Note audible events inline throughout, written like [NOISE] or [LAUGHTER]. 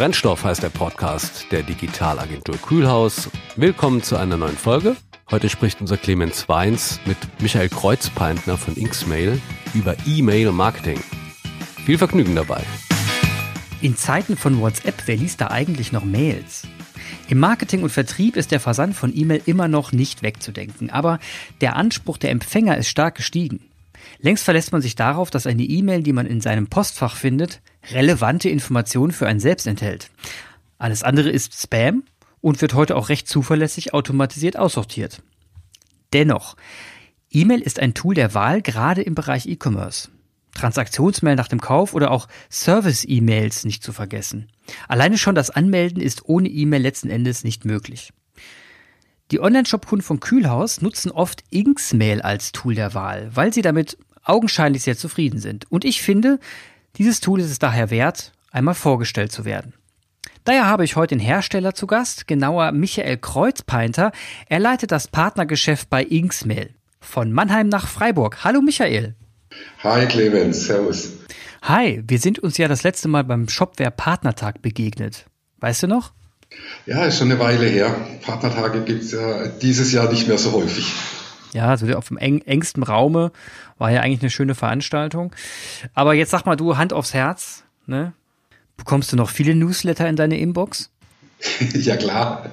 Brennstoff heißt der Podcast der Digitalagentur Kühlhaus. Willkommen zu einer neuen Folge. Heute spricht unser Clemens Weins mit Michael Kreuzpeintner von Inksmail über E-Mail-Marketing. Viel Vergnügen dabei. In Zeiten von WhatsApp, wer liest da eigentlich noch Mails? Im Marketing und Vertrieb ist der Versand von E-Mail immer noch nicht wegzudenken, aber der Anspruch der Empfänger ist stark gestiegen. Längst verlässt man sich darauf, dass eine E-Mail, die man in seinem Postfach findet, relevante Informationen für einen selbst enthält. Alles andere ist Spam und wird heute auch recht zuverlässig automatisiert aussortiert. Dennoch, E-Mail ist ein Tool der Wahl, gerade im Bereich E-Commerce. Transaktionsmail nach dem Kauf oder auch Service-E-Mails nicht zu vergessen. Alleine schon das Anmelden ist ohne E-Mail letzten Endes nicht möglich. Die Online-Shop-Kunden von Kühlhaus nutzen oft Inksmail als Tool der Wahl, weil sie damit augenscheinlich sehr zufrieden sind. Und ich finde, dieses Tool ist es daher wert, einmal vorgestellt zu werden. Daher habe ich heute den Hersteller zu Gast, genauer Michael Kreuzpeinter. Er leitet das Partnergeschäft bei Inksmail. Von Mannheim nach Freiburg. Hallo Michael. Hi Clemens, servus. Hi, wir sind uns ja das letzte Mal beim Shopware Partnertag begegnet. Weißt du noch? Ja, ist schon eine Weile her. Partnertage gibt es ja dieses Jahr nicht mehr so häufig. Ja, also auf dem eng, engsten Raume war ja eigentlich eine schöne Veranstaltung. Aber jetzt sag mal du, Hand aufs Herz, ne? Bekommst du noch viele Newsletter in deine Inbox? [LAUGHS] ja klar.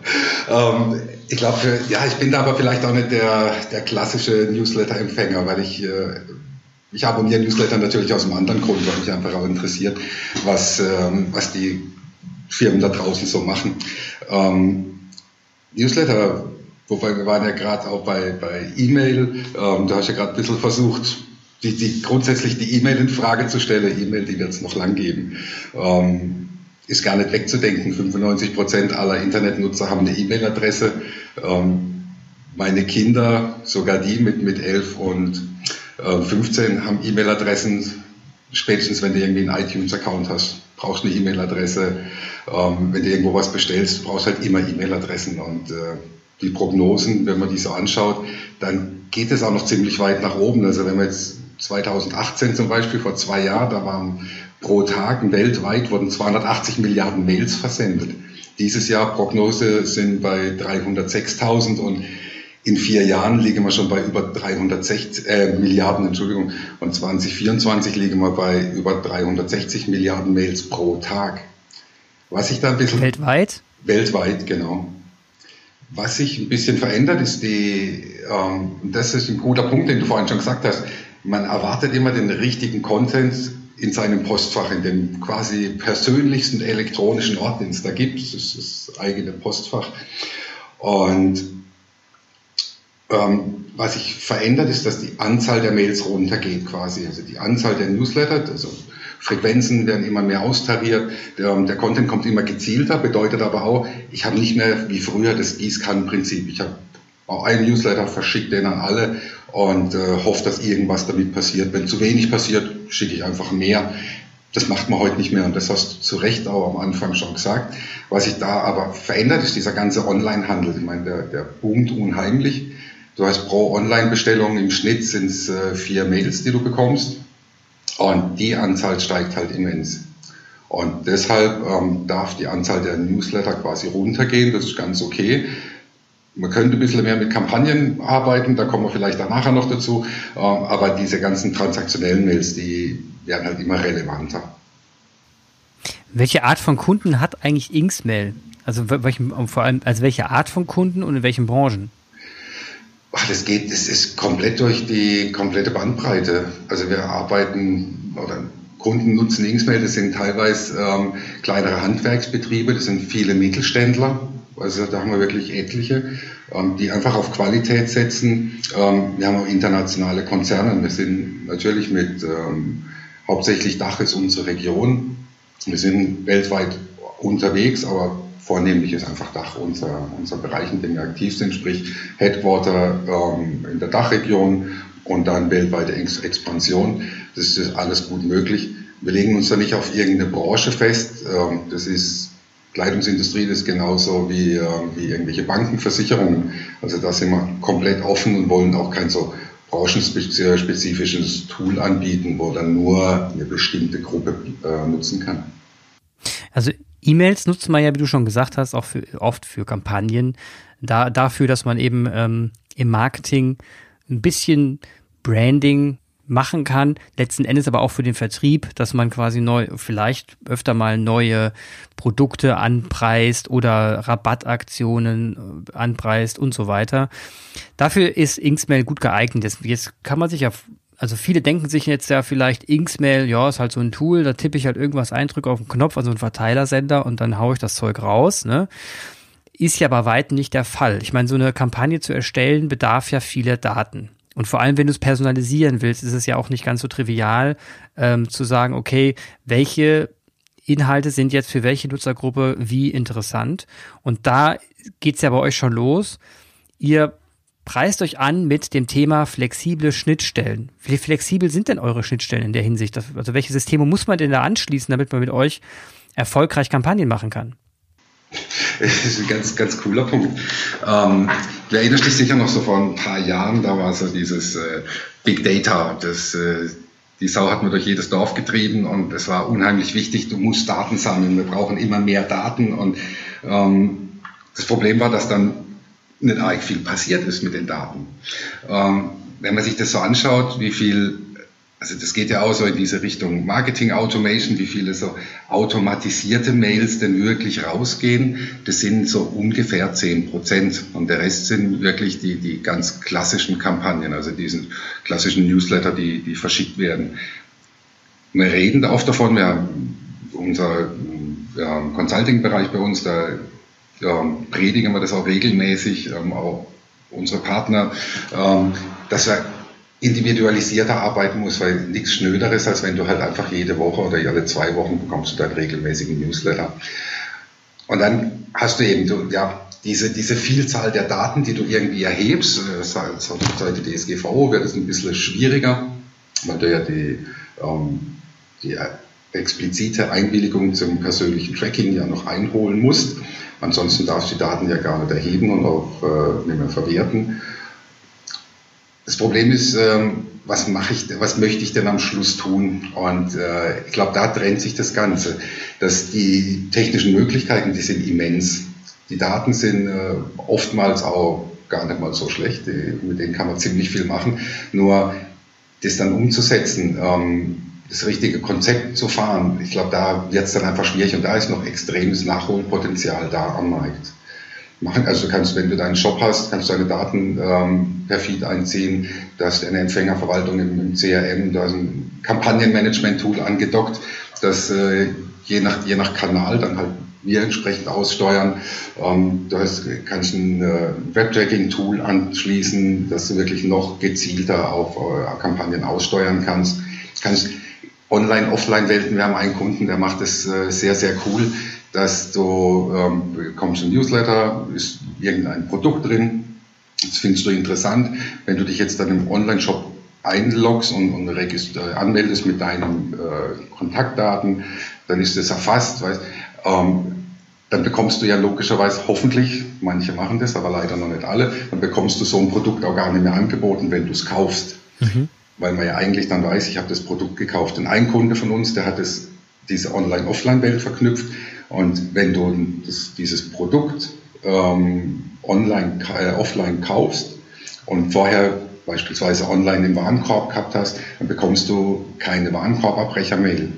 Ähm, ich glaube, ja, ich bin da aber vielleicht auch nicht der, der klassische Newsletter-Empfänger, weil ich, äh, ich abonniere Newsletter natürlich aus einem anderen Grund, weil mich einfach auch interessiert, was, ähm, was die Firmen da draußen so machen. Ähm, Newsletter, wobei wir waren ja gerade auch bei, bei E-Mail, ähm, da hast du ja gerade ein bisschen versucht, die, die, grundsätzlich die E-Mail in Frage zu stellen. E-Mail, die wird es noch lang geben. Ähm, ist gar nicht wegzudenken. 95 Prozent aller Internetnutzer haben eine E-Mail-Adresse. Ähm, meine Kinder, sogar die mit, mit 11 und äh, 15, haben E-Mail-Adressen. Spätestens, wenn du irgendwie einen iTunes-Account hast, brauchst du eine E-Mail-Adresse. Ähm, wenn du irgendwo was bestellst, brauchst du halt immer E-Mail-Adressen. Und äh, die Prognosen, wenn man die so anschaut, dann geht es auch noch ziemlich weit nach oben. Also wenn man jetzt 2018 zum Beispiel, vor zwei Jahren, da waren pro Tag weltweit wurden 280 Milliarden Mails versendet. Dieses Jahr Prognose sind bei 306.000 und in vier Jahren liegen wir schon bei über 360 äh, Milliarden, Entschuldigung, und 2024 liegen wir bei über 360 Milliarden Mails pro Tag. Was sich da ein bisschen weltweit? Weltweit, genau. Was sich ein bisschen verändert, ist die, ähm, das ist ein guter Punkt, den du vorhin schon gesagt hast, man erwartet immer den richtigen Content in seinem Postfach, in dem quasi persönlichsten elektronischen Ort, den es da gibt. Das ist das eigene Postfach. Und ähm, was sich verändert, ist, dass die Anzahl der Mails runtergeht quasi. Also die Anzahl der Newsletter, also Frequenzen werden immer mehr austariert, der, der Content kommt immer gezielter, bedeutet aber auch, ich habe nicht mehr wie früher das Gießkannenprinzip. Ich habe auch einen Newsletter, verschickt den an alle und äh, hoffe, dass irgendwas damit passiert. Wenn zu wenig passiert, schicke ich einfach mehr. Das macht man heute nicht mehr und das hast du zu Recht auch am Anfang schon gesagt. Was sich da aber verändert, ist dieser ganze Online-Handel. Ich meine, der, der boomt unheimlich. Du hast pro Online-Bestellung im Schnitt sind es äh, vier Mails, die du bekommst. Und die Anzahl steigt halt immens. Und deshalb ähm, darf die Anzahl der Newsletter quasi runtergehen. Das ist ganz okay. Man könnte ein bisschen mehr mit Kampagnen arbeiten, da kommen wir vielleicht dann nachher noch dazu. Ähm, aber diese ganzen transaktionellen Mails, die werden halt immer relevanter. Welche Art von Kunden hat eigentlich Inksmail? Also vor allem, also welche Art von Kunden und in welchen Branchen? Das geht, das ist komplett durch die komplette Bandbreite. Also wir arbeiten oder Kunden nutzen Inksmail, das sind teilweise ähm, kleinere Handwerksbetriebe, das sind viele Mittelständler, also da haben wir wirklich etliche, ähm, die einfach auf Qualität setzen. Ähm, wir haben auch internationale Konzerne. Wir sind natürlich mit, ähm, hauptsächlich Dach ist unsere Region. Wir sind weltweit unterwegs, aber vornehmlich ist einfach Dach unser, unser Bereich, in dem wir aktiv sind, sprich Headquarter ähm, in der Dachregion und dann weltweite Expansion. Das ist alles gut möglich. Wir legen uns da nicht auf irgendeine Branche fest. Ähm, das ist Kleidungsindustrie das ist genauso wie, äh, wie irgendwelche Bankenversicherungen. Also da sind wir komplett offen und wollen auch kein so branchenspezifisches Tool anbieten, wo dann nur eine bestimmte Gruppe äh, nutzen kann. Also E-Mails nutzt man ja, wie du schon gesagt hast, auch für, oft für Kampagnen. Da, dafür, dass man eben ähm, im Marketing ein bisschen Branding machen kann, letzten Endes aber auch für den Vertrieb, dass man quasi neu, vielleicht öfter mal neue Produkte anpreist oder Rabattaktionen äh, anpreist und so weiter. Dafür ist Inksmail gut geeignet. Jetzt, jetzt kann man sich ja, also viele denken sich jetzt ja vielleicht Inksmail, ja, ist halt so ein Tool, da tippe ich halt irgendwas ein, drücke auf den Knopf, also einen Verteilersender und dann haue ich das Zeug raus, ne? Ist ja bei weitem nicht der Fall. Ich meine, so eine Kampagne zu erstellen bedarf ja vieler Daten. Und vor allem, wenn du es personalisieren willst, ist es ja auch nicht ganz so trivial ähm, zu sagen, okay, welche Inhalte sind jetzt für welche Nutzergruppe wie interessant. Und da geht's ja bei euch schon los. Ihr preist euch an mit dem Thema flexible Schnittstellen. Wie flexibel sind denn eure Schnittstellen in der Hinsicht? Also welche Systeme muss man denn da anschließen, damit man mit euch erfolgreich Kampagnen machen kann? [LAUGHS] Das ist ein ganz, ganz cooler Punkt. Ähm, du erinnerst dich sicher noch so vor ein paar Jahren, da war so dieses äh, Big Data, das, äh, die Sau hat man durch jedes Dorf getrieben und es war unheimlich wichtig, du musst Daten sammeln, wir brauchen immer mehr Daten und ähm, das Problem war, dass dann nicht arg viel passiert ist mit den Daten. Ähm, wenn man sich das so anschaut, wie viel also das geht ja auch so in diese Richtung Marketing Automation, wie viele so automatisierte Mails denn wirklich rausgehen. Das sind so ungefähr zehn Prozent. Und der Rest sind wirklich die, die ganz klassischen Kampagnen, also diesen klassischen Newsletter, die, die verschickt werden. Wir reden oft davon, wir haben unser ja, Consulting-Bereich bei uns, da ja, predigen wir das auch regelmäßig, ähm, auch unsere Partner, ähm, dass wir individualisierter arbeiten muss, weil nichts Schnöderes, als wenn du halt einfach jede Woche oder alle zwei Wochen bekommst du deinen regelmäßigen Newsletter. Und dann hast du eben, du, ja, diese, diese Vielzahl der Daten, die du irgendwie erhebst, äh, seit der DSGVO wird es ein bisschen schwieriger, weil du ja die, ähm, die explizite Einwilligung zum persönlichen Tracking ja noch einholen musst. Ansonsten darfst du die Daten ja gar nicht erheben und auch äh, nicht mehr verwerten. Das Problem ist, ähm, was mache ich, was möchte ich denn am Schluss tun? Und äh, ich glaube, da trennt sich das Ganze. Dass die technischen Möglichkeiten, die sind immens. Die Daten sind äh, oftmals auch gar nicht mal so schlecht. mit denen kann man ziemlich viel machen. Nur das dann umzusetzen, ähm, das richtige Konzept zu fahren, ich glaube, da wird es dann einfach schwierig und da ist noch extremes Nachholpotenzial da am Markt machen. Also du kannst, wenn du deinen Shop hast, kannst du deine Daten ähm, per Feed einziehen. Du hast eine Empfängerverwaltung im, im CRM, du hast ein Kampagnenmanagement-Tool angedockt, das äh, je, nach, je nach Kanal dann halt wir entsprechend aussteuern. Ähm, du hast, kannst ein äh, Web-Tracking-Tool anschließen, dass du wirklich noch gezielter auf äh, Kampagnen aussteuern kannst. Du kannst Online-Offline-Welten, wir haben einen Kunden, der macht das äh, sehr, sehr cool dass du ähm, bekommst ein Newsletter, ist irgendein Produkt drin, das findest du interessant. Wenn du dich jetzt dann im Online-Shop einloggst und, und äh, anmeldest mit deinen äh, Kontaktdaten, dann ist das erfasst, weißt, ähm, dann bekommst du ja logischerweise hoffentlich, manche machen das, aber leider noch nicht alle, dann bekommst du so ein Produkt auch gar nicht mehr angeboten, wenn du es kaufst. Mhm. Weil man ja eigentlich dann weiß, ich habe das Produkt gekauft. Und ein Kunde von uns, der hat das, diese Online-Offline-Welt verknüpft und wenn du das, dieses Produkt ähm, online, äh, offline kaufst und vorher beispielsweise online im Warenkorb gehabt hast, dann bekommst du keine Warenkorbabbrecher-Mail,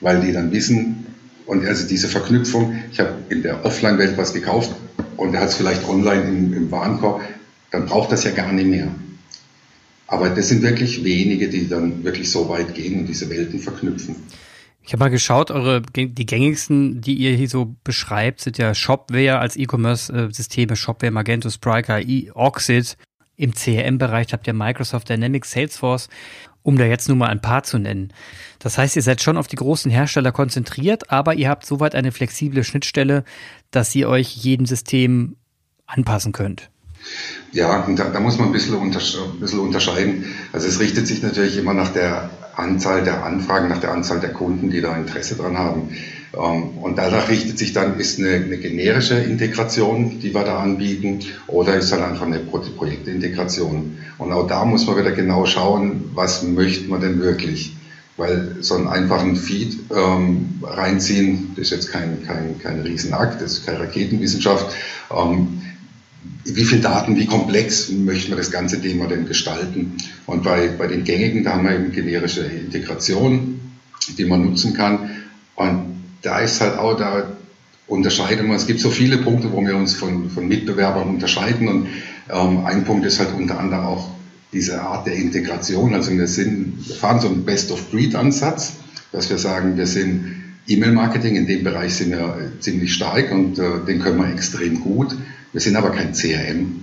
weil die dann wissen, und also diese Verknüpfung, ich habe in der Offline-Welt was gekauft und er hat es vielleicht online im, im Warenkorb, dann braucht das ja gar nicht mehr. Aber das sind wirklich wenige, die dann wirklich so weit gehen und diese Welten verknüpfen. Ich habe mal geschaut, eure die gängigsten, die ihr hier so beschreibt, sind ja Shopware als E-Commerce-Systeme, Shopware, Magento, Spryker, e Oxid. Im CRM-Bereich habt ihr Microsoft Dynamics, Salesforce, um da jetzt nur mal ein paar zu nennen. Das heißt, ihr seid schon auf die großen Hersteller konzentriert, aber ihr habt soweit eine flexible Schnittstelle, dass ihr euch jedem System anpassen könnt. Ja, da, da muss man ein bisschen, untersche ein bisschen unterscheiden. Also es richtet sich natürlich immer nach der Anzahl der Anfragen, nach der Anzahl der Kunden, die da Interesse dran haben. Ähm, und danach richtet sich dann, ist eine, eine generische Integration, die wir da anbieten, oder ist dann einfach eine Projektintegration. Und auch da muss man wieder genau schauen, was möchte man denn wirklich. Weil so einen einfachen Feed ähm, reinziehen, das ist jetzt kein, kein, kein Riesenakt, das ist keine Raketenwissenschaft. Ähm, wie viel Daten, wie komplex möchten wir das ganze Thema denn gestalten? Und bei, bei den gängigen, da haben wir eben generische Integration, die man nutzen kann. Und da ist halt auch, da unterscheiden wir, es gibt so viele Punkte, wo wir uns von, von Mitbewerbern unterscheiden. Und ähm, ein Punkt ist halt unter anderem auch diese Art der Integration. Also wir, sind, wir fahren so einen Best-of-Breed-Ansatz, dass wir sagen, wir sind E-Mail-Marketing, in dem Bereich sind wir ziemlich stark und äh, den können wir extrem gut. Wir sind aber kein CRM.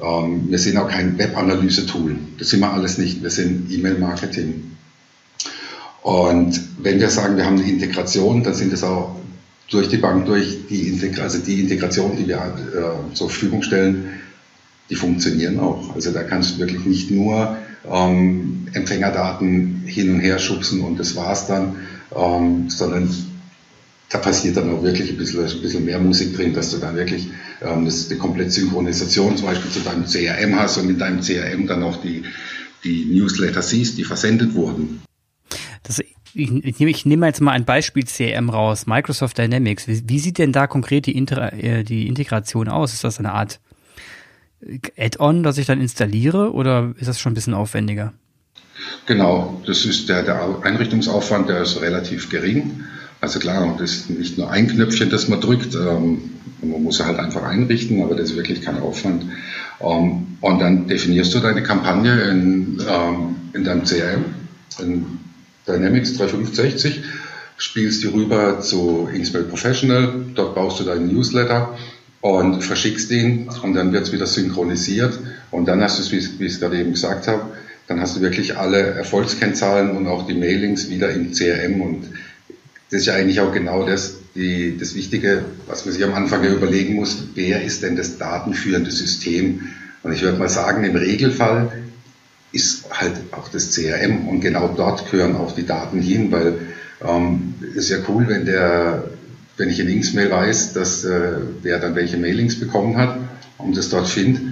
Ähm, wir sind auch kein Web-Analyse-Tool. Das sind wir alles nicht. Wir sind E-Mail-Marketing. Und wenn wir sagen, wir haben eine Integration, dann sind es auch durch die Bank, durch die, Integra also die Integration, die wir äh, zur Verfügung stellen, die funktionieren auch. Also da kannst du wirklich nicht nur ähm, Empfängerdaten hin und her schubsen und das war's dann, ähm, sondern da passiert dann auch wirklich ein bisschen, ein bisschen mehr Musik drin, dass du dann wirklich ähm, das, die komplette Synchronisation zum Beispiel zu deinem CRM hast und mit deinem CRM dann auch die, die Newsletter siehst, die versendet wurden. Das, ich, ich, nehme, ich nehme jetzt mal ein Beispiel CRM raus, Microsoft Dynamics. Wie, wie sieht denn da konkret die, Inter, äh, die Integration aus? Ist das eine Art Add-on, das ich dann installiere oder ist das schon ein bisschen aufwendiger? Genau, das ist der, der Einrichtungsaufwand, der ist relativ gering. Also klar, das ist nicht nur ein Knöpfchen, das man drückt. Ähm, man muss halt einfach einrichten, aber das ist wirklich kein Aufwand. Ähm, und dann definierst du deine Kampagne in, ähm, in deinem CRM, in Dynamics 365, spielst die rüber zu Inksmail Professional, dort baust du deinen Newsletter und verschickst ihn und dann wird es wieder synchronisiert und dann hast du es, wie, ich es gerade eben gesagt habe, dann hast du wirklich alle Erfolgskennzahlen und auch die Mailings wieder im CRM und das ist ja eigentlich auch genau das, die, das Wichtige, was man sich am Anfang überlegen muss, wer ist denn das datenführende System? Und ich würde mal sagen, im Regelfall ist halt auch das CRM und genau dort gehören auch die Daten hin, weil ähm, ist ja cool, wenn der wenn ich in Inksmail weiß, dass äh, wer dann welche Mailings bekommen hat und das dort findet,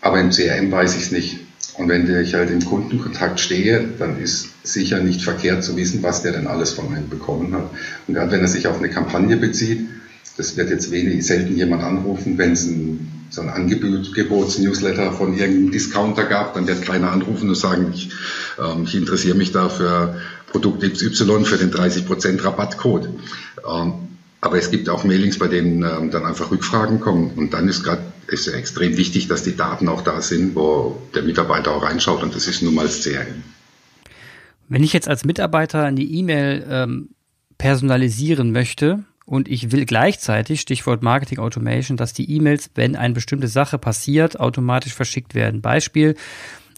aber im CRM weiß ich es nicht. Und wenn ich halt im Kundenkontakt stehe, dann ist sicher nicht verkehrt zu wissen, was der denn alles von einem bekommen hat. Und gerade wenn er sich auf eine Kampagne bezieht, das wird jetzt wenig, selten jemand anrufen, wenn es ein, so ein Angebots-Newsletter von irgendeinem Discounter gab, dann wird keiner anrufen und sagen, ich, ähm, ich interessiere mich da für Produkt XY für den 30% Rabattcode. Ähm, aber es gibt auch Mailings, bei denen ähm, dann einfach Rückfragen kommen. Und dann ist gerade ist extrem wichtig, dass die Daten auch da sind, wo der Mitarbeiter auch reinschaut. Und das ist nun mal das CRM. Wenn ich jetzt als Mitarbeiter eine E-Mail ähm, personalisieren möchte und ich will gleichzeitig, Stichwort Marketing Automation, dass die E-Mails, wenn eine bestimmte Sache passiert, automatisch verschickt werden. Beispiel,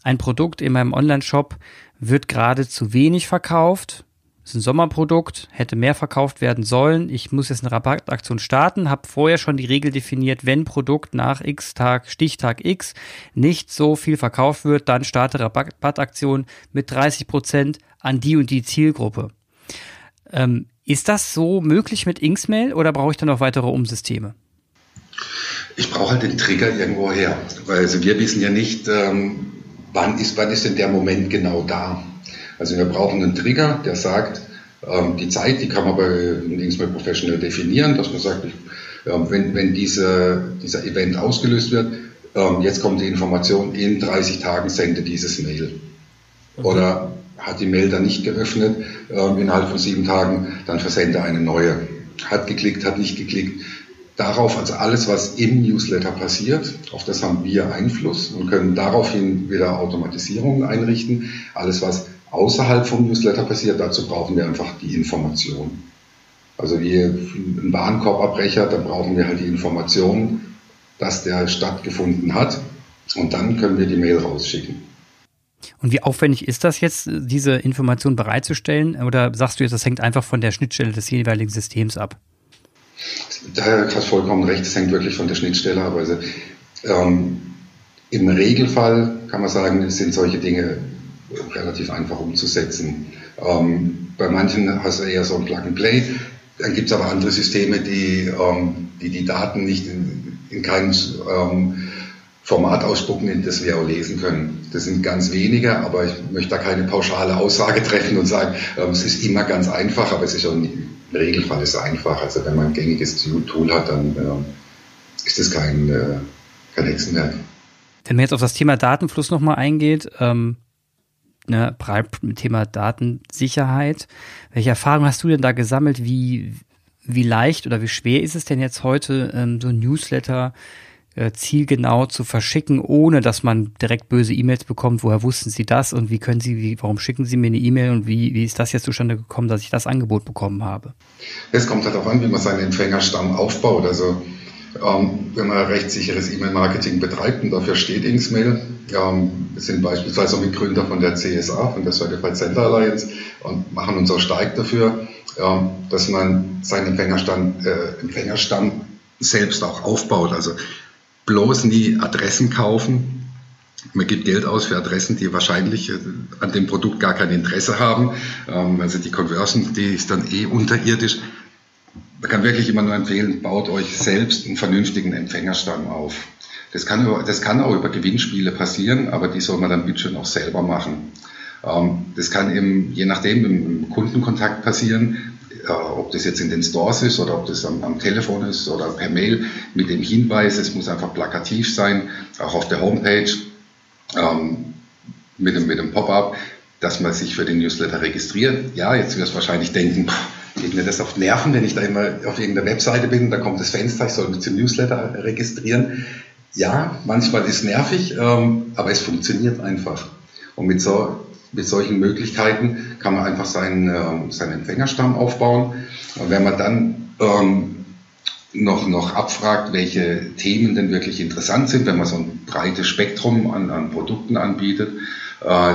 ein Produkt in meinem Online-Shop wird gerade zu wenig verkauft ist ein Sommerprodukt, hätte mehr verkauft werden sollen. Ich muss jetzt eine Rabattaktion starten, habe vorher schon die Regel definiert, wenn Produkt nach X Tag, Stichtag X nicht so viel verkauft wird, dann starte Rabattaktion mit 30 Prozent an die und die Zielgruppe. Ähm, ist das so möglich mit Inksmail oder brauche ich dann noch weitere Umsysteme? Ich brauche halt den Trigger irgendwo her, weil also wir wissen ja nicht, ähm, wann ist, wann ist denn der Moment genau da. Also wir brauchen einen Trigger, der sagt, ähm, die Zeit, die kann man bei Inksmail Professional definieren, dass man sagt, ähm, wenn, wenn diese, dieser Event ausgelöst wird, ähm, jetzt kommt die Information, in 30 Tagen sende dieses Mail. Oder hat die Mail dann nicht geöffnet, innerhalb von sieben Tagen, dann versende eine neue. Hat geklickt, hat nicht geklickt. Darauf, also alles, was im Newsletter passiert, auf das haben wir Einfluss und können daraufhin wieder Automatisierungen einrichten. Alles, was außerhalb vom Newsletter passiert, dazu brauchen wir einfach die Information. Also wie ein Warenkorbabbrecher, da brauchen wir halt die Information, dass der stattgefunden hat und dann können wir die Mail rausschicken. Und wie aufwendig ist das jetzt, diese Information bereitzustellen? Oder sagst du jetzt, das hängt einfach von der Schnittstelle des jeweiligen Systems ab? Da hast vollkommen recht, es hängt wirklich von der Schnittstelle ab. Also, ähm, Im Regelfall kann man sagen, es sind solche Dinge relativ einfach umzusetzen. Ähm, bei manchen hast du eher so ein Plug-and-Play. Dann gibt es aber andere Systeme, die, ähm, die die Daten nicht in, in keinen ähm, Format ausspucken, das wir auch lesen können. Das sind ganz wenige, aber ich möchte da keine pauschale Aussage treffen und sagen, ähm, es ist immer ganz einfach, aber es ist auch im Regelfall ist es einfach. Also wenn man ein gängiges Tool hat, dann ähm, ist das kein, äh, kein Hexenwerk. Wenn man jetzt auf das Thema Datenfluss nochmal eingeht, ähm, ne, Thema Datensicherheit, welche Erfahrungen hast du denn da gesammelt? Wie, wie leicht oder wie schwer ist es denn jetzt heute, ähm, so ein Newsletter äh, zielgenau zu verschicken, ohne dass man direkt böse E-Mails bekommt. Woher wussten Sie das und wie können Sie, wie, warum schicken Sie mir eine E-Mail und wie, wie ist das jetzt zustande gekommen, dass ich das Angebot bekommen habe? Es kommt halt darauf an, wie man seinen Empfängerstamm aufbaut. Also ähm, wenn man rechtssicheres E-Mail-Marketing betreibt und dafür steht Inksmail, ähm, wir sind beispielsweise auch Mitgründer von der CSA, von der Certified Center Alliance und machen uns auch stark dafür, ähm, dass man seinen Empfängerstamm, äh, Empfängerstamm selbst auch aufbaut. Also bloß nie Adressen kaufen. Man gibt Geld aus für Adressen, die wahrscheinlich äh, an dem Produkt gar kein Interesse haben. Ähm, also die Conversion, die ist dann eh unterirdisch. Man kann wirklich immer nur empfehlen, baut euch selbst einen vernünftigen Empfängerstamm auf. Das kann, das kann auch über Gewinnspiele passieren, aber die soll man dann bitte auch selber machen. Ähm, das kann eben, je nachdem im Kundenkontakt passieren, äh, ob das jetzt in den Stores ist oder ob das am, am, Telefon ist oder per Mail mit dem Hinweis, es muss einfach plakativ sein, auch auf der Homepage ähm, mit dem, mit dem Pop-up, dass man sich für den Newsletter registriert. Ja, jetzt wirst du wahrscheinlich denken, geht mir das auf Nerven, wenn ich da immer auf irgendeiner Webseite bin, da kommt das Fenster, ich soll mich zum Newsletter registrieren. Ja, manchmal ist es nervig, ähm, aber es funktioniert einfach. Und mit so mit solchen Möglichkeiten kann man einfach seinen, äh, seinen Empfängerstamm aufbauen. Und wenn man dann ähm, noch, noch abfragt, welche Themen denn wirklich interessant sind, wenn man so ein breites Spektrum an, an Produkten anbietet, äh,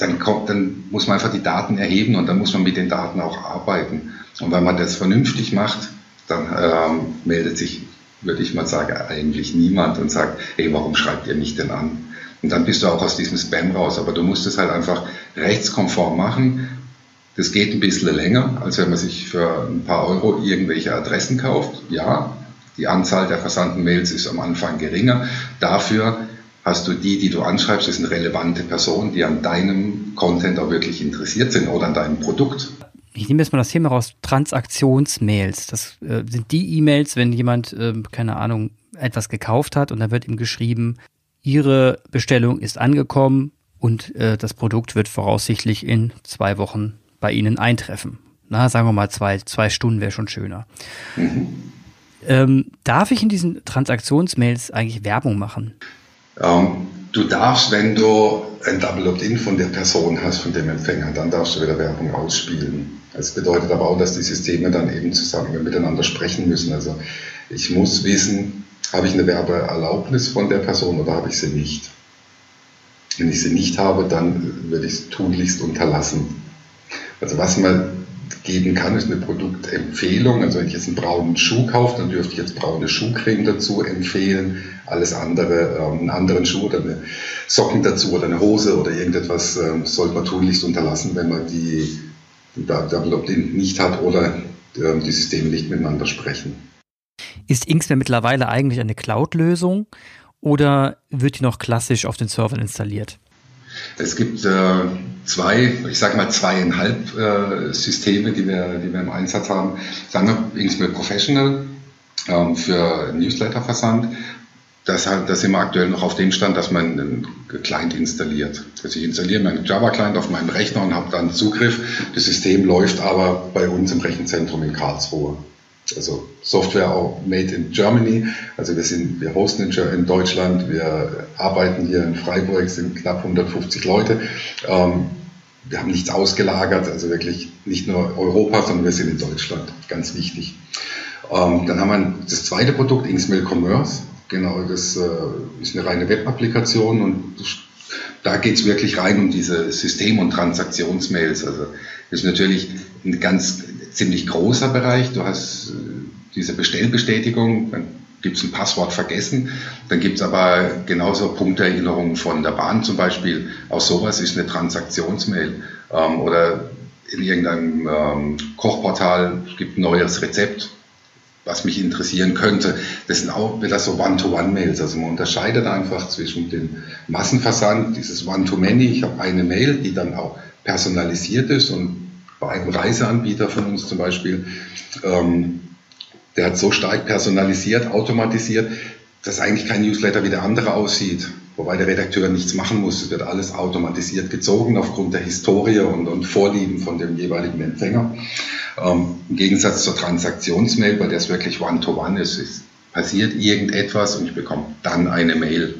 dann, kommt, dann muss man einfach die Daten erheben und dann muss man mit den Daten auch arbeiten. Und wenn man das vernünftig macht, dann ähm, meldet sich, würde ich mal sagen, eigentlich niemand und sagt, hey, warum schreibt ihr mich denn an? Und dann bist du auch aus diesem Spam raus. Aber du musst es halt einfach rechtskonform machen. Das geht ein bisschen länger, als wenn man sich für ein paar Euro irgendwelche Adressen kauft. Ja, die Anzahl der versandten Mails ist am Anfang geringer. Dafür hast du die, die du anschreibst, das sind relevante Personen, die an deinem Content auch wirklich interessiert sind oder an deinem Produkt. Ich nehme jetzt mal das Thema raus, Transaktionsmails. Das äh, sind die E-Mails, wenn jemand, äh, keine Ahnung, etwas gekauft hat und da wird ihm geschrieben, Ihre Bestellung ist angekommen und äh, das Produkt wird voraussichtlich in zwei Wochen bei Ihnen eintreffen. Na, sagen wir mal zwei, zwei Stunden wäre schon schöner. Mhm. Ähm, darf ich in diesen Transaktionsmails eigentlich Werbung machen? Ähm, du darfst, wenn du ein Double Opt-in von der Person hast, von dem Empfänger, dann darfst du wieder Werbung ausspielen. Das bedeutet aber auch, dass die Systeme dann eben zusammen miteinander sprechen müssen. Also ich muss wissen, habe ich eine Werbeerlaubnis von der Person oder habe ich sie nicht? Wenn ich sie nicht habe, dann würde ich es tunlichst unterlassen. Also was man geben kann, ist eine Produktempfehlung. Also wenn ich jetzt einen braunen Schuh kaufe, dann dürfte ich jetzt braune Schuhcreme dazu empfehlen. Alles andere, ähm, einen anderen Schuh oder eine Socken dazu oder eine Hose oder irgendetwas ähm, sollte man tunlichst unterlassen, wenn man die, die Double Opt-in nicht hat oder ähm, die Systeme nicht miteinander sprechen. Ist Inksware mittlerweile eigentlich eine Cloud-Lösung oder wird die noch klassisch auf den Servern installiert? Es gibt äh, zwei, ich sage mal zweieinhalb äh, Systeme, die wir, die wir im Einsatz haben. Sagen wir Inksware Professional ähm, für Newsletter-Versand. Das, das sind wir aktuell noch auf dem Stand, dass man einen Client installiert. Also ich installiere meinen Java-Client auf meinem Rechner und habe dann Zugriff. Das System läuft aber bei uns im Rechenzentrum in Karlsruhe also Software auch made in Germany. Also wir sind, wir hosten in Deutschland, wir arbeiten hier in Freiburg, sind knapp 150 Leute. Ähm, wir haben nichts ausgelagert, also wirklich nicht nur Europa, sondern wir sind in Deutschland, ganz wichtig. Ähm, dann haben wir das zweite Produkt, Inksmail Commerce. Genau, das äh, ist eine reine Web-Applikation und da geht es wirklich rein um diese System- und Transaktionsmails. Also das ist natürlich ein ganz ziemlich großer Bereich. Du hast äh, diese Bestellbestätigung, dann gibt es ein Passwort vergessen, dann gibt es aber genauso Punkterinnerungen von der Bahn zum Beispiel. Auch sowas ist eine Transaktionsmail. Ähm, oder in irgendeinem ähm, Kochportal gibt ein neues Rezept. was mich interessieren könnte. Das sind auch wieder so One-to-One-Mails. Also man unterscheidet einfach zwischen dem Massenversand, dieses One-to-Many. Ich habe eine Mail, die dann auch personalisiert ist und bei einem Reiseanbieter von uns zum Beispiel, ähm, der hat so stark personalisiert, automatisiert, dass eigentlich kein Newsletter wie der andere aussieht, wobei der Redakteur nichts machen muss. Es wird alles automatisiert gezogen aufgrund der Historie und, und Vorlieben von dem jeweiligen Empfänger. Ähm, Im Gegensatz zur Transaktionsmail, bei der es wirklich One-to-One -one ist, es passiert irgendetwas und ich bekomme dann eine Mail.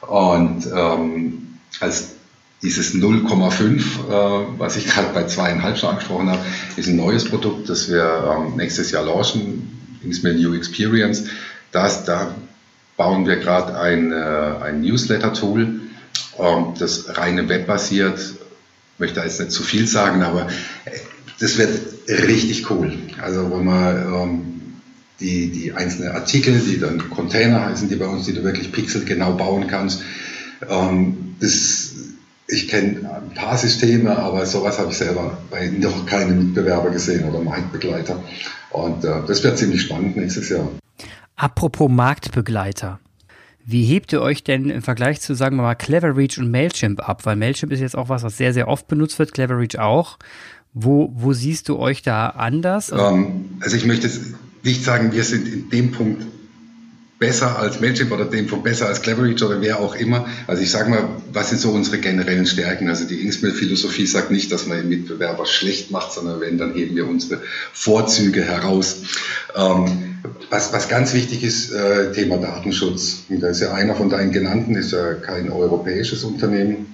Und ähm, als dieses 0,5, äh, was ich [LAUGHS] gerade bei zweieinhalb schon angesprochen habe, ist ein neues Produkt, das wir ähm, nächstes Jahr launchen, Inksmail New Experience. Das, da bauen wir gerade ein, äh, ein Newsletter-Tool, ähm, das reine webbasiert. Ich möchte jetzt nicht zu viel sagen, aber das wird richtig cool. Also wo man ähm, die, die einzelnen Artikel, die dann Container heißen, die bei uns, die du wirklich pixelgenau bauen kannst, das ich kenne ein paar Systeme, aber sowas habe ich selber bei noch keinem Mitbewerber gesehen oder Marktbegleiter. Und äh, das wird ziemlich spannend nächstes Jahr. Apropos Marktbegleiter. Wie hebt ihr euch denn im Vergleich zu, sagen wir mal, Cleverreach und Mailchimp ab? Weil Mailchimp ist jetzt auch was, was sehr, sehr oft benutzt wird, Cleverreach auch. Wo, wo siehst du euch da anders? Also, ähm, also ich möchte nicht sagen, wir sind in dem Punkt besser als Mailchimp oder dem von besser als Cleverreach oder wer auch immer. Also ich sage mal, was sind so unsere generellen Stärken? Also die Inksmail-Philosophie sagt nicht, dass man den Mitbewerber schlecht macht, sondern wenn, dann heben wir unsere Vorzüge heraus. Ähm, was, was ganz wichtig ist, äh, Thema Datenschutz. Und da ist ja einer von deinen genannten, ist ja kein europäisches Unternehmen.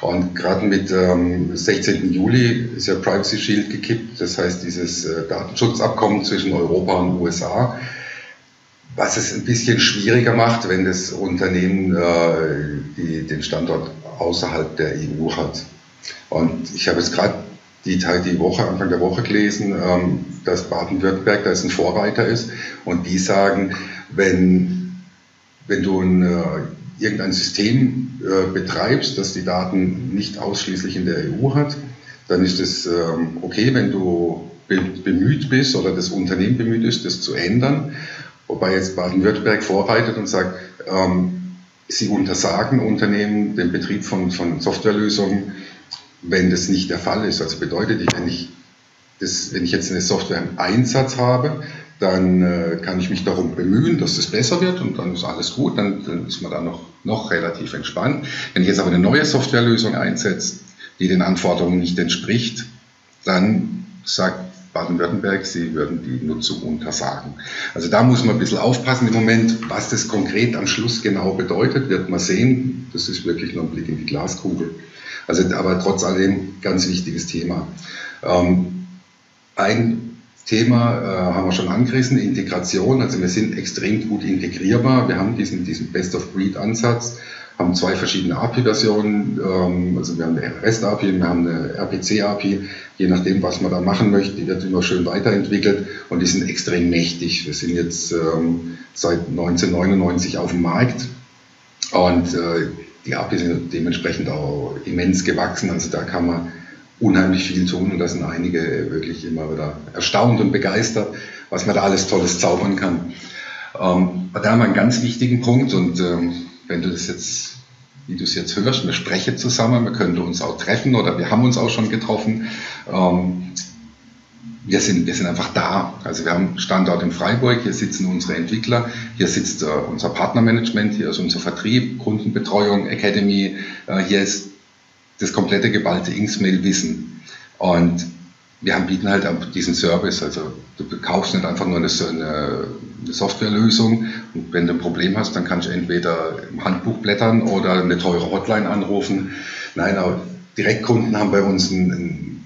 Und gerade mit ähm, 16. Juli ist ja Privacy Shield gekippt, das heißt dieses äh, Datenschutzabkommen zwischen Europa und USA was es ein bisschen schwieriger macht, wenn das Unternehmen äh, die, den Standort außerhalb der EU hat. Und ich habe jetzt gerade die, die Woche, Anfang der Woche gelesen, ähm, dass Baden-Württemberg da ist ein Vorreiter ist und die sagen, wenn, wenn du ein, äh, irgendein System äh, betreibst, das die Daten nicht ausschließlich in der EU hat, dann ist es ähm, okay, wenn du bemüht bist oder das Unternehmen bemüht ist, das zu ändern. Wobei jetzt Baden-Württemberg vorreitet und sagt, ähm, sie untersagen Unternehmen den Betrieb von, von Softwarelösungen, wenn das nicht der Fall ist. Also bedeutet, wenn ich, das, wenn ich jetzt eine Software im Einsatz habe, dann äh, kann ich mich darum bemühen, dass das besser wird und dann ist alles gut, dann, dann ist man da noch, noch relativ entspannt. Wenn ich jetzt aber eine neue Softwarelösung einsetze, die den Anforderungen nicht entspricht, dann sagt Baden-Württemberg, sie würden die Nutzung untersagen. Also da muss man ein bisschen aufpassen im Moment, was das konkret am Schluss genau bedeutet, wird man sehen. Das ist wirklich nur ein Blick in die Glaskugel. Also aber trotz allem ganz wichtiges Thema. Ähm, ein Thema äh, haben wir schon angerissen, Integration. Also wir sind extrem gut integrierbar. Wir haben diesen, diesen Best-of-Breed-Ansatz haben zwei verschiedene API-Versionen. Ähm, also wir haben eine REST-API, wir haben eine RPC-API. Je nachdem, was man da machen möchte, die wird immer schön weiterentwickelt und die sind extrem mächtig. Wir sind jetzt ähm, seit 1999 auf dem Markt und äh, die API sind dementsprechend auch immens gewachsen. Also da kann man unheimlich viel tun und da sind einige wirklich immer wieder erstaunt und begeistert, was man da alles Tolles zaubern kann. Ähm, da haben wir einen ganz wichtigen Punkt und ähm, wenn du das jetzt, wie du es jetzt hörst, wir sprechen zusammen, wir können uns auch treffen oder wir haben uns auch schon getroffen. Ähm, wir sind, wir sind einfach da. Also wir haben Standort in Freiburg, hier sitzen unsere Entwickler, hier sitzt äh, unser Partnermanagement, hier ist unser Vertrieb, Kundenbetreuung, Academy, äh, hier ist das komplette geballte Inksmail-Wissen. Und wir bieten halt diesen Service. Also du kaufst nicht einfach nur eine, eine, Softwarelösung und wenn du ein Problem hast, dann kannst du entweder im Handbuch blättern oder eine teure Hotline anrufen. Nein, aber Direktkunden haben bei uns ein, ein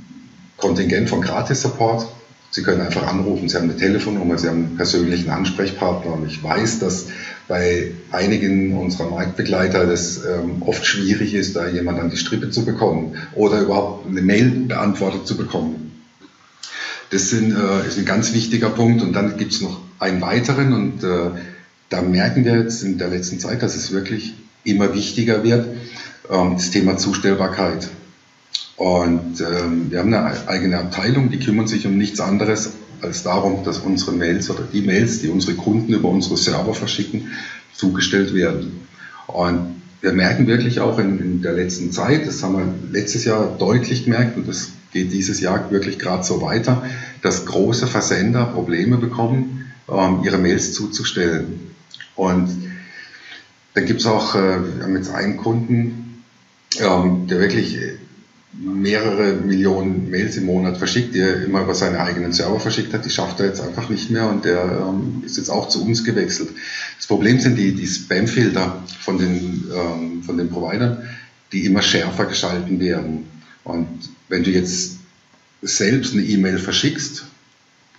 Kontingent von Gratis-Support. Sie können einfach anrufen, Sie haben eine Telefonnummer, Sie haben einen persönlichen Ansprechpartner und ich weiß, dass bei einigen unserer Marktbegleiter das ähm, oft schwierig ist, da jemand an die Strippe zu bekommen oder überhaupt eine Mail beantwortet zu bekommen. Das sind, äh, ist ein ganz wichtiger Punkt. Und dann gibt es noch einen weiteren. Und äh, da merken wir jetzt in der letzten Zeit, dass es wirklich immer wichtiger wird, ähm, das Thema Zustellbarkeit. Und ähm, wir haben eine eigene Abteilung, die kümmert sich um nichts anderes als darum, dass unsere Mails oder die Mails, die unsere Kunden über unsere Server verschicken, zugestellt werden. Und wir merken wirklich auch in, in der letzten Zeit, das haben wir letztes Jahr deutlich gemerkt und das geht dieses Jahr wirklich gerade so weiter, dass große Versender Probleme bekommen, ähm, ihre Mails zuzustellen. Und dann gibt es auch, äh, wir haben jetzt einen Kunden, ähm, der wirklich mehrere Millionen Mails im Monat verschickt, die er immer über seine eigenen Server verschickt hat. Die schafft er jetzt einfach nicht mehr und der ähm, ist jetzt auch zu uns gewechselt. Das Problem sind die, die Spam-Filter von den, ähm, von den Providern, die immer schärfer geschalten werden. Und wenn du jetzt selbst eine E-Mail verschickst,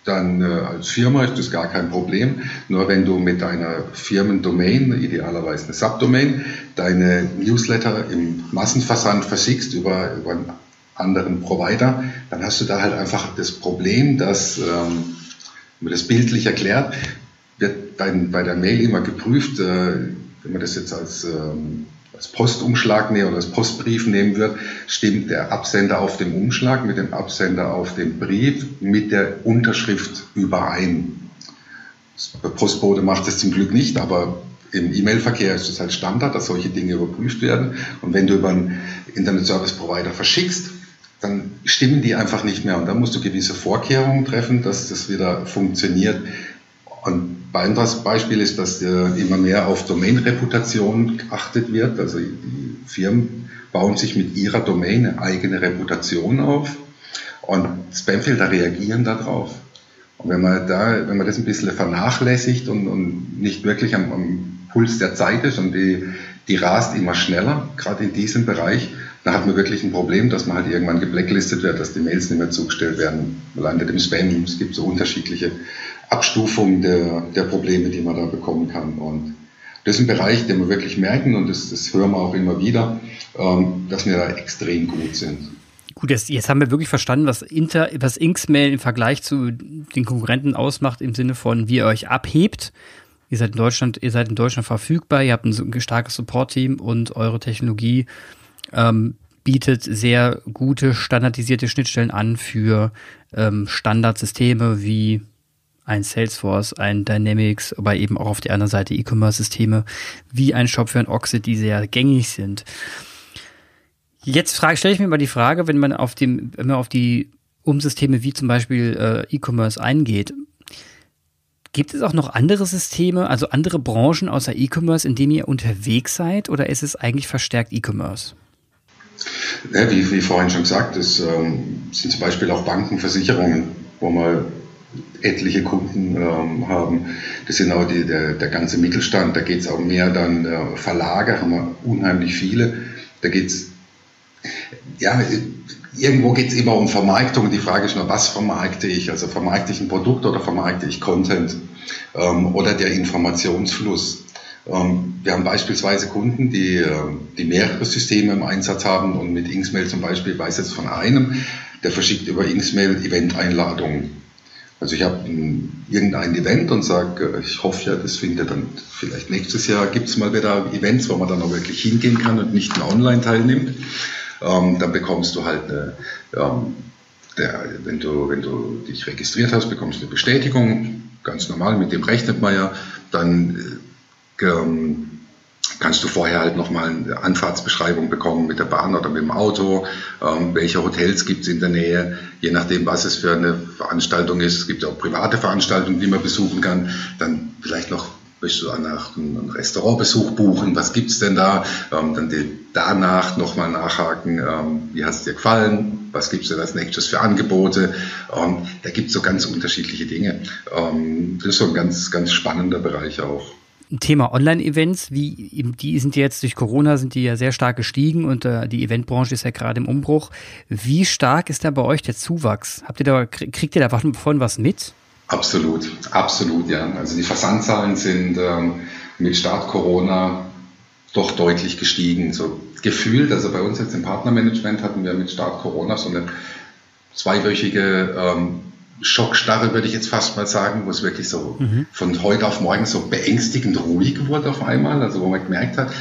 dann äh, als Firma ist das gar kein Problem. Nur wenn du mit deiner Firmendomain, idealerweise eine Subdomain, deine Newsletter im Massenversand versickst über, über einen anderen Provider, dann hast du da halt einfach das Problem, dass, ähm, wenn man das bildlich erklärt, wird bei, bei der Mail immer geprüft, äh, wenn man das jetzt als ähm, als Postumschlag nehmen oder als Postbrief nehmen wird, stimmt der Absender auf dem Umschlag mit dem Absender auf dem Brief mit der Unterschrift überein. Der Postbote macht das zum Glück nicht, aber im E-Mail-Verkehr ist es halt Standard, dass solche Dinge überprüft werden. Und wenn du über einen Internet Service Provider verschickst, dann stimmen die einfach nicht mehr. Und da musst du gewisse Vorkehrungen treffen, dass das wieder funktioniert. Und ein anderes Beispiel ist, dass immer mehr auf Domain-Reputation geachtet wird. Also die Firmen bauen sich mit ihrer Domain eine eigene Reputation auf und Spamfilter reagieren darauf. Und wenn man da, wenn man das ein bisschen vernachlässigt und, und nicht wirklich am, am, Puls der Zeit ist und die, die rast immer schneller, gerade in diesem Bereich, dann hat man wirklich ein Problem, dass man halt irgendwann geblacklistet wird, dass die Mails nicht mehr zugestellt werden. Man landet im Spam. Es gibt so unterschiedliche Abstufung der, der Probleme, die man da bekommen kann. Und das ist ein Bereich, den wir wirklich merken und das, das hören wir auch immer wieder, ähm, dass wir da extrem gut sind. Gut, jetzt, jetzt haben wir wirklich verstanden, was, Inter, was Inksmail im Vergleich zu den Konkurrenten ausmacht, im Sinne von, wie ihr euch abhebt. Ihr seid in Deutschland, ihr seid in Deutschland verfügbar, ihr habt ein starkes Support-Team und eure Technologie ähm, bietet sehr gute standardisierte Schnittstellen an für ähm, Standardsysteme wie ein Salesforce, ein Dynamics, aber eben auch auf der anderen Seite E-Commerce-Systeme wie ein Shop für ein Oxid, die sehr gängig sind. Jetzt stelle ich mir mal die Frage, wenn man auf dem, wenn man auf die Umsysteme wie zum Beispiel äh, E-Commerce eingeht, gibt es auch noch andere Systeme, also andere Branchen außer E-Commerce, in denen ihr unterwegs seid, oder ist es eigentlich verstärkt E-Commerce? Ja, wie, wie vorhin schon gesagt, es ähm, sind zum Beispiel auch Banken, Versicherungen, wo man etliche Kunden ähm, haben. Das sind auch die, der, der ganze Mittelstand. Da geht es auch mehr dann äh, Verlage, haben wir unheimlich viele. Da geht es, ja, irgendwo geht es immer um Vermarktung. Die Frage ist nur, was vermarkte ich? Also vermarkte ich ein Produkt oder vermarkte ich Content? Ähm, oder der Informationsfluss. Ähm, wir haben beispielsweise Kunden, die, äh, die mehrere Systeme im Einsatz haben und mit Inksmail zum Beispiel, weiß jetzt von einem, der verschickt über Inksmail Event-Einladungen. Also ich habe irgendein Event und sage, ich hoffe ja, das findet dann vielleicht nächstes Jahr, gibt es mal wieder Events, wo man dann auch wirklich hingehen kann und nicht nur online teilnimmt. Ähm, dann bekommst du halt eine, ähm, der, wenn, du, wenn du dich registriert hast, bekommst du eine Bestätigung, ganz normal, mit dem rechnet man ja. Dann äh, ähm, kannst du vorher halt nochmal eine Anfahrtsbeschreibung bekommen mit der Bahn oder mit dem Auto, ähm, welche Hotels gibt es in der Nähe, je nachdem, was es für eine Veranstaltung ist. Es gibt ja auch private Veranstaltungen, die man besuchen kann. Dann vielleicht noch möchtest du danach einen Restaurantbesuch buchen, was gibt es denn da? Ähm, dann danach nochmal nachhaken, ähm, wie hat es dir gefallen, was gibt es denn als nächstes für Angebote? Ähm, da gibt es so ganz unterschiedliche Dinge. Ähm, das ist so ein ganz, ganz spannender Bereich auch. Thema Online-Events, wie die sind jetzt durch Corona sind die ja sehr stark gestiegen und äh, die Eventbranche ist ja gerade im Umbruch. Wie stark ist da bei euch der Zuwachs? Habt ihr da kriegt ihr davon was mit? Absolut, absolut, ja. Also die Versandzahlen sind ähm, mit Start Corona doch deutlich gestiegen. So gefühlt, also bei uns jetzt im Partnermanagement hatten wir mit Start Corona so eine zweiwöchige ähm, Schockstarre, würde ich jetzt fast mal sagen, wo es wirklich so mhm. von heute auf morgen so beängstigend ruhig wurde auf einmal, also wo man gemerkt hat,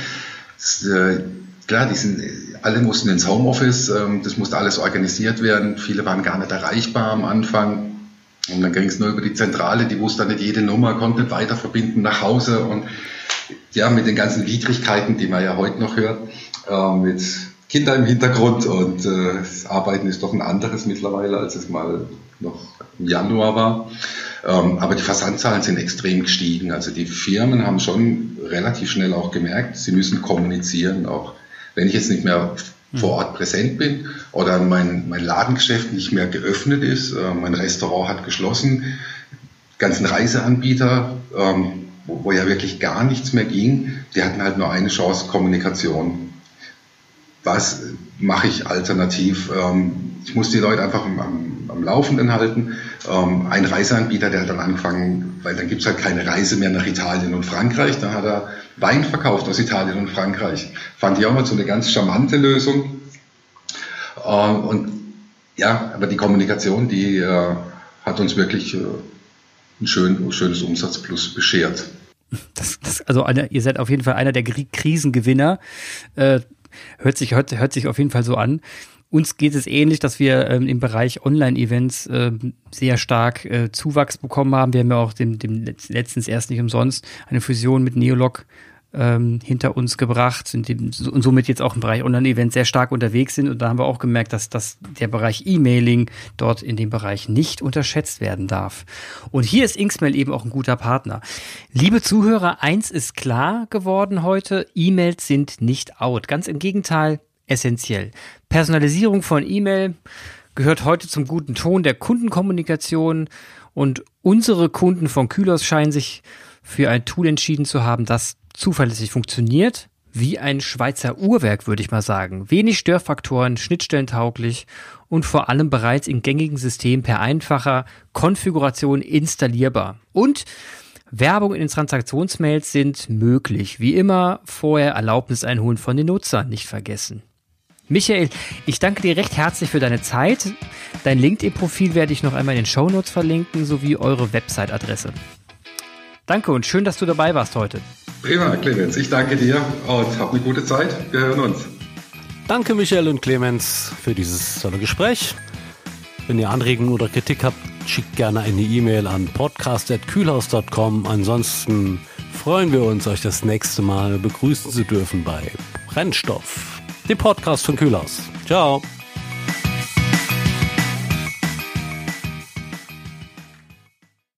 dass, äh, klar, die sind, alle mussten ins Homeoffice, ähm, das musste alles organisiert werden, viele waren gar nicht erreichbar am Anfang. Und dann ging es nur über die Zentrale, die wusste nicht jede Nummer, konnte nicht weiter verbinden nach Hause und ja, mit den ganzen Widrigkeiten, die man ja heute noch hört, äh, mit Kindern im Hintergrund und äh, das Arbeiten ist doch ein anderes mittlerweile, als es mal noch Januar war. Ähm, aber die Versandzahlen sind extrem gestiegen. Also die Firmen haben schon relativ schnell auch gemerkt, sie müssen kommunizieren, auch wenn ich jetzt nicht mehr vor Ort präsent bin oder mein, mein Ladengeschäft nicht mehr geöffnet ist, äh, mein Restaurant hat geschlossen, ganzen Reiseanbieter, ähm, wo, wo ja wirklich gar nichts mehr ging, die hatten halt nur eine Chance, Kommunikation. Was mache ich alternativ? Ähm, ich muss die Leute einfach am, am Laufenden halten. Ähm, ein Reiseanbieter, der hat dann angefangen, weil dann gibt es halt keine Reise mehr nach Italien und Frankreich, da hat er Wein verkauft aus Italien und Frankreich. Fand ich auch mal so eine ganz charmante Lösung. Ähm, und ja, aber die Kommunikation, die äh, hat uns wirklich äh, ein schön, schönes Umsatzplus beschert. Das, das, also eine, ihr seid auf jeden Fall einer der Krisengewinner. Äh, hört, sich, hört, hört sich auf jeden Fall so an. Uns geht es ähnlich, dass wir ähm, im Bereich Online-Events äh, sehr stark äh, Zuwachs bekommen haben. Wir haben ja auch dem, dem letztens erst nicht umsonst eine Fusion mit Neolog ähm, hinter uns gebracht sind und somit jetzt auch im Bereich Online-Events sehr stark unterwegs sind. Und da haben wir auch gemerkt, dass, dass der Bereich E-Mailing dort in dem Bereich nicht unterschätzt werden darf. Und hier ist Inksmail eben auch ein guter Partner. Liebe Zuhörer, eins ist klar geworden heute, E-Mails sind nicht out. Ganz im Gegenteil, essentiell. Personalisierung von E-Mail gehört heute zum guten Ton der Kundenkommunikation und unsere Kunden von Kühlers scheinen sich für ein Tool entschieden zu haben, das zuverlässig funktioniert, wie ein Schweizer Uhrwerk, würde ich mal sagen. Wenig Störfaktoren, schnittstellentauglich und vor allem bereits in gängigen Systemen per einfacher Konfiguration installierbar. Und Werbung in den Transaktionsmails sind möglich. Wie immer vorher Erlaubnis einholen von den Nutzern, nicht vergessen. Michael, ich danke dir recht herzlich für deine Zeit. Dein LinkedIn-Profil werde ich noch einmal in den Show Notes verlinken, sowie eure Website-Adresse. Danke und schön, dass du dabei warst heute. Prima, Clemens. Ich danke dir und hab eine gute Zeit. Wir hören uns. Danke, Michael und Clemens, für dieses tolle Gespräch. Wenn ihr Anregungen oder Kritik habt, schickt gerne eine E-Mail an podcast.kühlhaus.com. Ansonsten freuen wir uns, euch das nächste Mal begrüßen zu dürfen bei Brennstoff dem Podcast von Kühlhaus. Ciao.